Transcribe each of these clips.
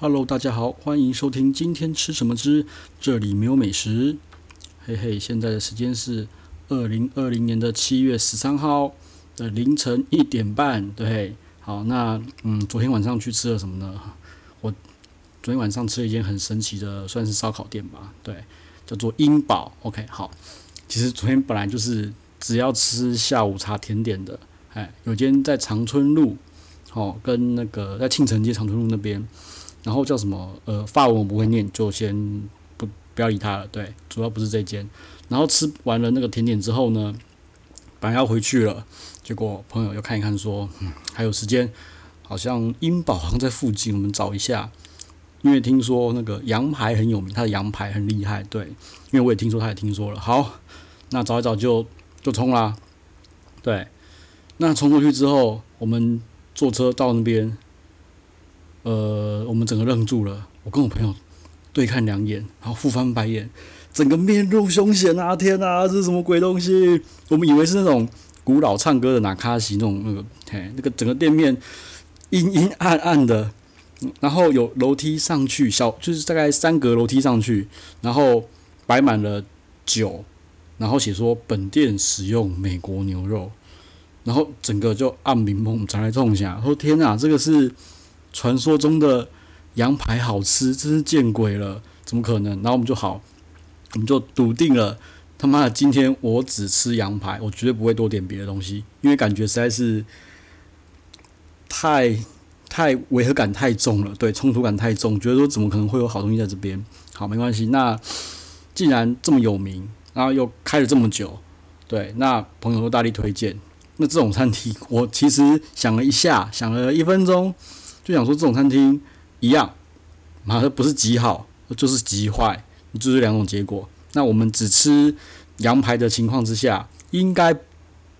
Hello，大家好，欢迎收听今天吃什么之这里没有美食。嘿嘿，现在的时间是二零二零年的七月十三号的凌晨一点半。对，好，那嗯，昨天晚上去吃了什么呢？我昨天晚上吃了一间很神奇的，算是烧烤店吧。对，叫做英宝。OK，好，其实昨天本来就是只要吃下午茶甜点的。哎，有间在长春路，哦，跟那个在庆城街长春路那边。然后叫什么？呃，法文我不会念，就先不不要理他了。对，主要不是这间。然后吃完了那个甜点之后呢，本来要回去了，结果朋友又看一看说，嗯，还有时间，好像英宝好像在附近，我们找一下。因为听说那个羊排很有名，他的羊排很厉害。对，因为我也听说，他也听说了。好，那找一找就就冲啦。对，那冲过去之后，我们坐车到那边。呃，我们整个愣住了，我跟我朋友对看两眼，然后互翻白眼，整个面露凶险啊！天哪，这是什么鬼东西？我们以为是那种古老唱歌的那卡西那种那个，嘿，那个整个店面阴阴暗暗的，然后有楼梯上去，小就是大概三格楼梯上去，然后摆满了酒，然后写说本店使用美国牛肉，然后整个就暗明蒙才来冲下，说天哪，这个是。传说中的羊排好吃，真是见鬼了！怎么可能？然后我们就好，我们就笃定了，他妈的，今天我只吃羊排，我绝对不会多点别的东西，因为感觉实在是太太违和感太重了，对，冲突感太重，觉得说怎么可能会有好东西在这边？好，没关系。那既然这么有名，然后又开了这么久，对，那朋友都大力推荐，那这种餐厅，我其实想了一下，想了一分钟。就想说这种餐厅一样，马上不是极好，就是极坏，就是两种结果。那我们只吃羊排的情况之下，应该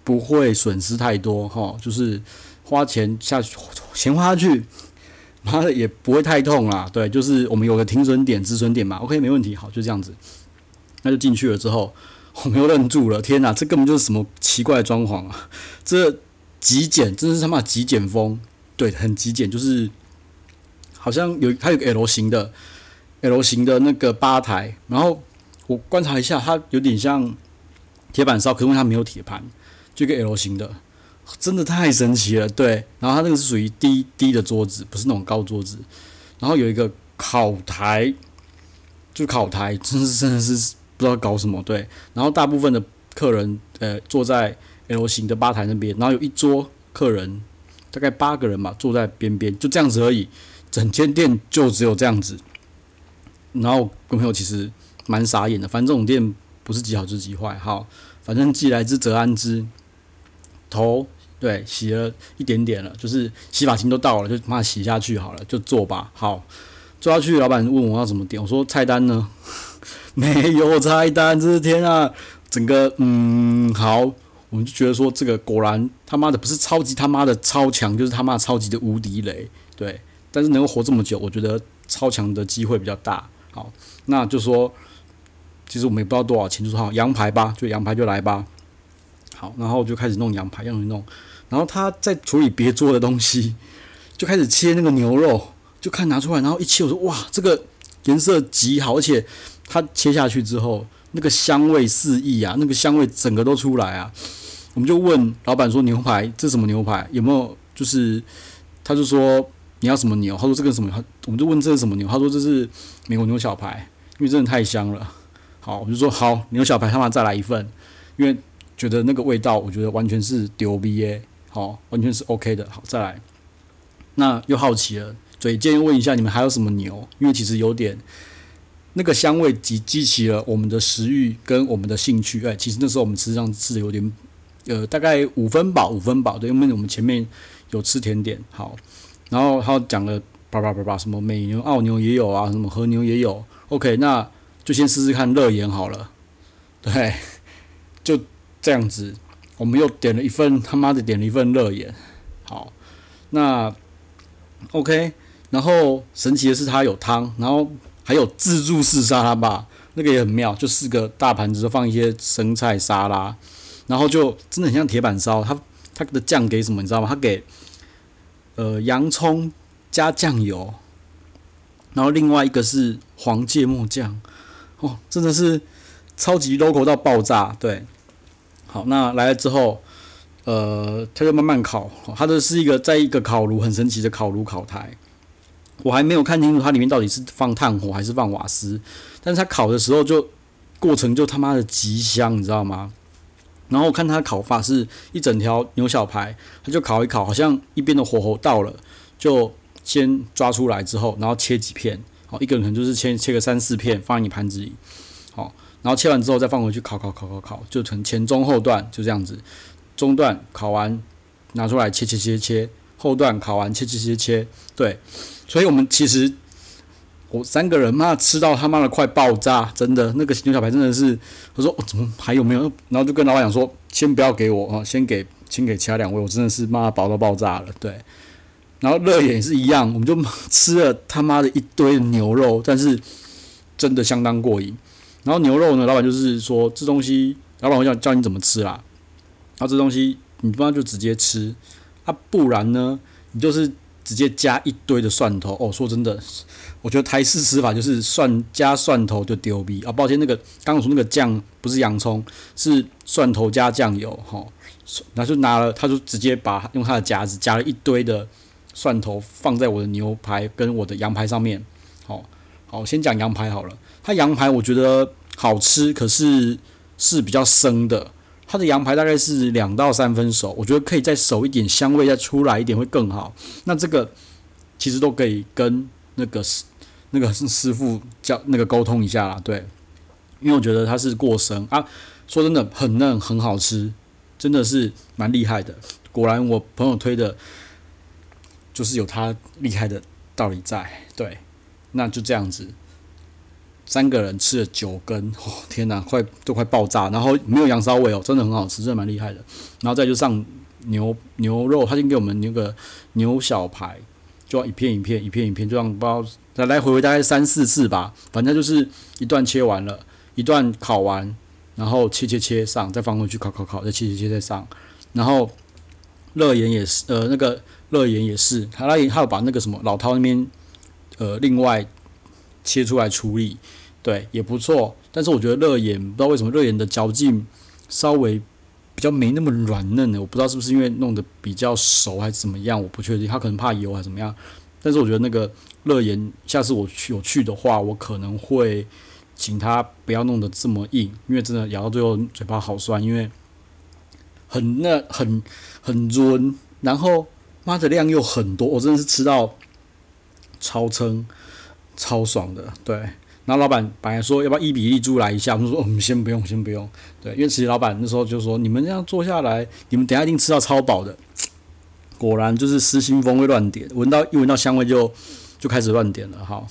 不会损失太多哈，就是花钱下去，钱花下去，妈的也不会太痛啦。对，就是我们有个停损点、止损点嘛。OK，没问题，好，就这样子。那就进去了之后，我们又愣住了。天哪，这根本就是什么奇怪的装潢啊！这极简，真是他妈极简风。对，很极简，就是好像有它有个 L 型的 L 型的那个吧台，然后我观察一下，它有点像铁板烧，可是因为它没有铁盘，就一个 L 型的，真的太神奇了。对，然后它那个是属于低低的桌子，不是那种高桌子，然后有一个烤台，就烤台，真是真的是不知道搞什么。对，然后大部分的客人呃坐在 L 型的吧台那边，然后有一桌客人。大概八个人吧，坐在边边，就这样子而已。整间店就只有这样子。然后跟朋友其实蛮傻眼的，反正这种店不是极好就是极坏。好，反正既来之则安之。头对洗了一点点了，就是洗发精都到了，就把它洗下去好了，就做吧。好，做下去，老板问我要怎么点，我说菜单呢？没有菜单，这是天啊！整个嗯好。我们就觉得说，这个果然他妈的不是超级他妈的超强，就是他妈超级的无敌雷，对。但是能够活这么久，我觉得超强的机会比较大。好，那就说，其实我们也不知道多少钱，就说好羊排吧，就羊排就来吧。好，然后就开始弄羊排，用一弄，然后他在处理别桌的东西，就开始切那个牛肉，就看拿出来，然后一切我说哇，这个颜色极好，而且他切下去之后。那个香味四溢啊，那个香味整个都出来啊！我们就问老板说：“牛排这什么牛排？有没有？”就是他就说：“你要什么牛？”他说：“这个什么？”我们就问：“这是什么牛？”他说：“这是美国牛小排，因为真的太香了。”好，我就说：“好，牛小排他妈再来一份，因为觉得那个味道，我觉得完全是丢逼耶，好，完全是 OK 的。好，再来。那又好奇了，嘴贱问一下：“你们还有什么牛？”因为其实有点。那个香味激激起了我们的食欲跟我们的兴趣，哎，其实那时候我们实际上吃的有点，呃，大概五分饱，五分饱，对，因为我们前面有吃甜点，好，然后他讲了叭叭叭叭，什么美牛、澳牛也有啊，什么和牛也有，OK，那就先试试看肋眼好了，对，就这样子，我们又点了一份，他妈的点了一份肋眼，好，那 OK，然后神奇的是它有汤，然后。还有自助式沙拉吧，那个也很妙，就四个大盘子都放一些生菜沙拉，然后就真的很像铁板烧。他他的酱给什么你知道吗？他给呃洋葱加酱油，然后另外一个是黄芥末酱，哦，真的是超级 local 到爆炸。对，好，那来了之后，呃，他就慢慢烤，它的是一个在一个烤炉，很神奇的烤炉烤台。我还没有看清楚它里面到底是放炭火还是放瓦斯，但是它烤的时候就过程就他妈的极香，你知道吗？然后我看它烤法是一整条牛小排，它就烤一烤，好像一边的火候到了，就先抓出来之后，然后切几片，好，一个人可能就是切切个三四片放在你盘子里，好，然后切完之后再放回去烤烤烤烤烤，就成前中后段就这样子，中段烤完拿出来切切切切，后段烤完切切切切，对。所以我们其实，我三个人妈吃到他妈的快爆炸，真的那个牛小排真的是，我说我怎么还有没有？然后就跟老板讲说，先不要给我啊，先给先给其他两位，我真的是妈饱到爆炸了，对。然后热眼也是一样，我们就吃了他妈的一堆牛肉，但是真的相当过瘾。然后牛肉呢，老板就是说这东西，老板会叫教你怎么吃啦。然后这东西你不然就直接吃，啊，不然呢，你就是。直接加一堆的蒜头哦，说真的，我觉得台式吃法就是蒜加蒜头就丢逼啊！抱歉，那个刚刚说那个酱不是洋葱，是蒜头加酱油哈。然后就拿了，他就直接把用他的夹子夹了一堆的蒜头放在我的牛排跟我的羊排上面。好，好，先讲羊排好了。它羊排我觉得好吃，可是是比较生的。它的羊排大概是两到三分熟，我觉得可以再熟一点，香味再出来一点会更好。那这个其实都可以跟那个师那个 师傅叫那个沟通一下啦，对，因为我觉得它是过生啊，说真的很嫩很好吃，真的是蛮厉害的。果然我朋友推的，就是有他厉害的道理在，对，那就这样子。三个人吃了九根，哦，天哪，快都快爆炸！然后没有羊骚味哦，真的很好吃，真的蛮厉害的。然后再就上牛牛肉，他先给我们那个牛小排，就要一片一片一片一片，就这样包，来来回回大概三四次吧。反正就是一段切完了，一段烤完，然后切切切上，再放回去烤烤烤，再切切切再上。然后热盐也是，呃，那个热盐也是，他那里还有把那个什么老饕那边，呃，另外切出来处理。对，也不错，但是我觉得热盐不知道为什么热盐的嚼劲稍微比较没那么软嫩的，我不知道是不是因为弄得比较熟还是怎么样，我不确定，他可能怕油还是怎么样。但是我觉得那个热盐，下次我去有去的话，我可能会请他不要弄得这么硬，因为真的咬到最后嘴巴好酸，因为很那很很润，然后妈的量又很多，我真的是吃到超撑超爽的，对。然后老板本来说要不要一比一租来一下，我们说我们先不用，先不用。对，因为其实老板那时候就说，你们这样坐下来，你们等下一定吃到超饱的。果然就是失心疯会乱点，闻到一闻到香味就就开始乱点了哈。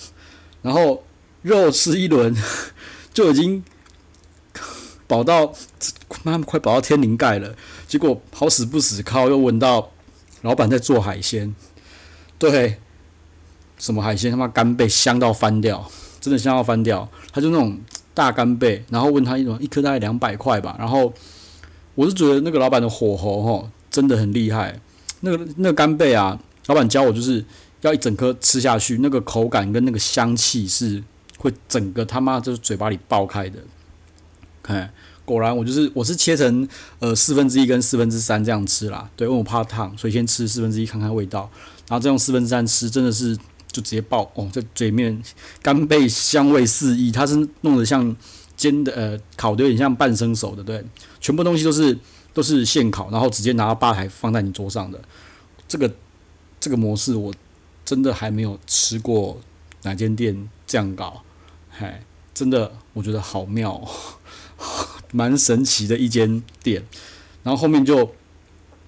然后肉吃一轮 就已经 饱到妈快饱到天灵盖了，结果好死不死靠又闻到老板在做海鲜，对，什么海鲜他妈干贝香到翻掉。真的香到翻掉，他就那种大干贝，然后问他一种一颗大概两百块吧，然后我是觉得那个老板的火候吼真的很厉害，那个那个干贝啊，老板教我就是要一整颗吃下去，那个口感跟那个香气是会整个他妈就是嘴巴里爆开的，看，果然我就是我是切成呃四分之一跟四分之三这样吃啦，对，因为我怕烫，所以先吃四分之一看看味道，然后再用四分之三吃，真的是。就直接爆哦，在嘴面干贝香味四溢，它是弄得像煎的呃烤的有点像半生熟的，对，全部东西都是都是现烤，然后直接拿到吧台放在你桌上的，这个这个模式我真的还没有吃过哪间店这样搞，嗨，真的我觉得好妙，蛮神奇的一间店，然后后面就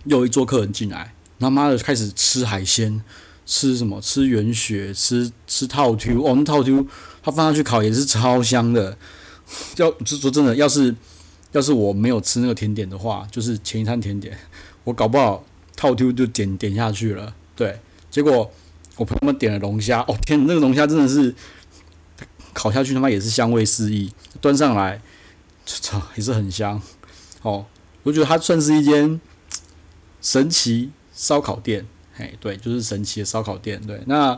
又一桌客人进来，他妈的开始吃海鲜。吃什么？吃圆血，吃吃套 Q，哦，那套 Q，它放上去烤也是超香的。要就说真的，要是要是我没有吃那个甜点的话，就是前一餐甜点，我搞不好套 Q 就点点下去了。对，结果我朋友们点了龙虾，哦天，那个龙虾真的是烤下去他妈也是香味四溢，端上来，操也是很香。哦，我觉得它算是一间神奇烧烤店。哎，对，就是神奇的烧烤店。对，那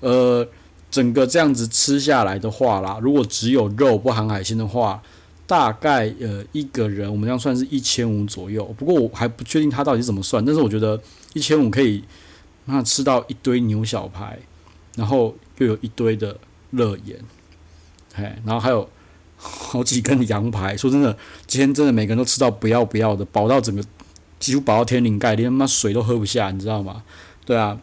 呃，整个这样子吃下来的话啦，如果只有肉不含海鲜的话，大概呃一个人我们这样算是一千五左右。不过我还不确定他到底怎么算，但是我觉得一千五可以那吃到一堆牛小排，然后又有一堆的热盐，嘿，然后还有好几根羊排。说真的，今天真的每个人都吃到不要不要的，饱到整个几乎饱到天灵盖，连他妈水都喝不下，你知道吗？对啊。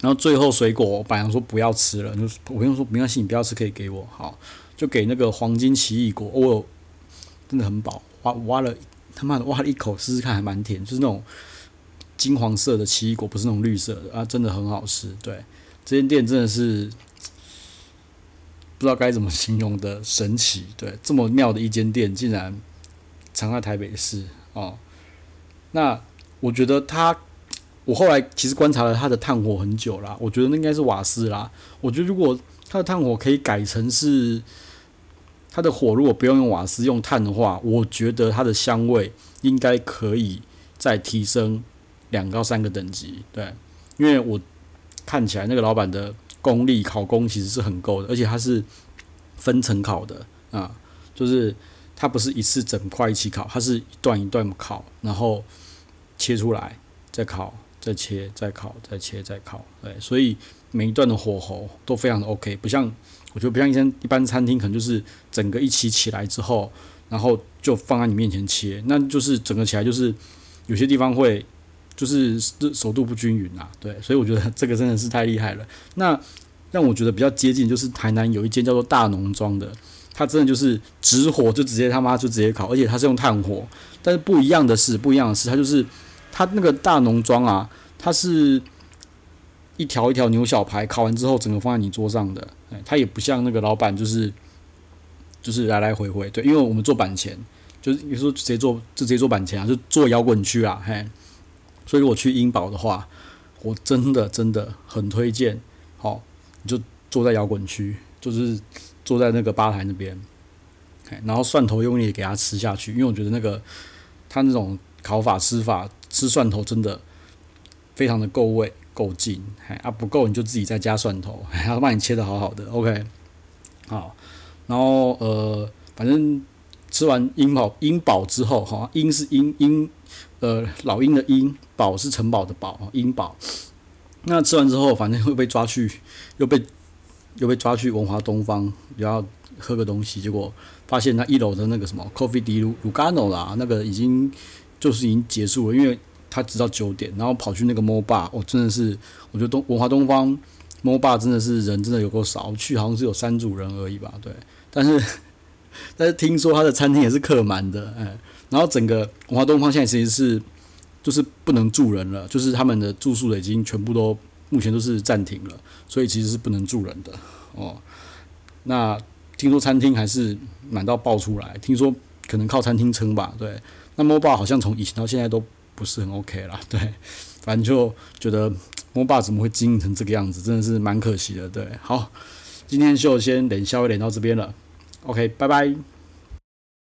然后最后水果，我本来说不要吃了，就我跟你说没关系，你不要吃可以给我，好，就给那个黄金奇异果，我真的很饱，挖挖了他妈的挖了一口试试看，还蛮甜，就是那种金黄色的奇异果，不是那种绿色的啊，真的很好吃。对，这间店真的是不知道该怎么形容的神奇，对，这么妙的一间店竟然藏在台北市哦，那我觉得它。我后来其实观察了它的炭火很久啦，我觉得那应该是瓦斯啦。我觉得如果它的炭火可以改成是它的火，如果不用用瓦斯用炭的话，我觉得它的香味应该可以再提升两到三个等级。对，因为我看起来那个老板的功力烤功其实是很够的，而且它是分层烤的啊，就是它不是一次整块一起烤，它是一段一段烤，然后切出来再烤。再切，再烤，再切，再烤，对，所以每一段的火候都非常的 OK，不像我觉得不像一间一般餐厅，可能就是整个一起起来之后，然后就放在你面前切，那就是整个起来就是有些地方会就是熟度不均匀啊，对，所以我觉得这个真的是太厉害了。那让我觉得比较接近就是台南有一间叫做大农庄的，它真的就是直火就直接他妈就直接烤，而且它是用炭火，但是不一样的是，不一样的是它就是。它那个大农庄啊，它是一条一条牛小排烤完之后，整个放在你桌上的。哎，它也不像那个老板，就是就是来来回回。对，因为我们做板前，就是有时候直接做就直接做板前啊，就做摇滚区啊，嘿。所以如果去英宝的话，我真的真的很推荐。好，你就坐在摇滚区，就是坐在那个吧台那边，然后蒜头用力给它吃下去，因为我觉得那个它那种烤法吃法。吃蒜头真的非常的够味够劲，哎啊不够你就自己再加蒜头，还要帮你切得好好的，OK，好，然后呃反正吃完英宝英宝之后哈，英是英英呃老鹰的鹰，宝是城堡的堡，英宝，那吃完之后反正会被抓去，又被又被抓去文华东方，然后喝个东西，结果发现那一楼的那个什么 Coffee di Lugano 啦，那个已经。就是已经结束了，因为他直到九点，然后跑去那个 MOBA，我，真的是，我觉得东文华东方 MOBA 真的是人真的有够少，去好像是有三组人而已吧，对。但是 但是听说他的餐厅也是客满的，哎，然后整个文华东方现在其实是就是不能住人了，就是他们的住宿的已经全部都目前都是暂停了，所以其实是不能住人的哦。那听说餐厅还是满到爆出来，听说可能靠餐厅撑吧，对。那 MOBA 好像从以前到现在都不是很 OK 啦，对，反正就觉得 MOBA 怎么会经营成这个样子，真的是蛮可惜的，对。好，今天就先连销连到这边了，OK，拜拜。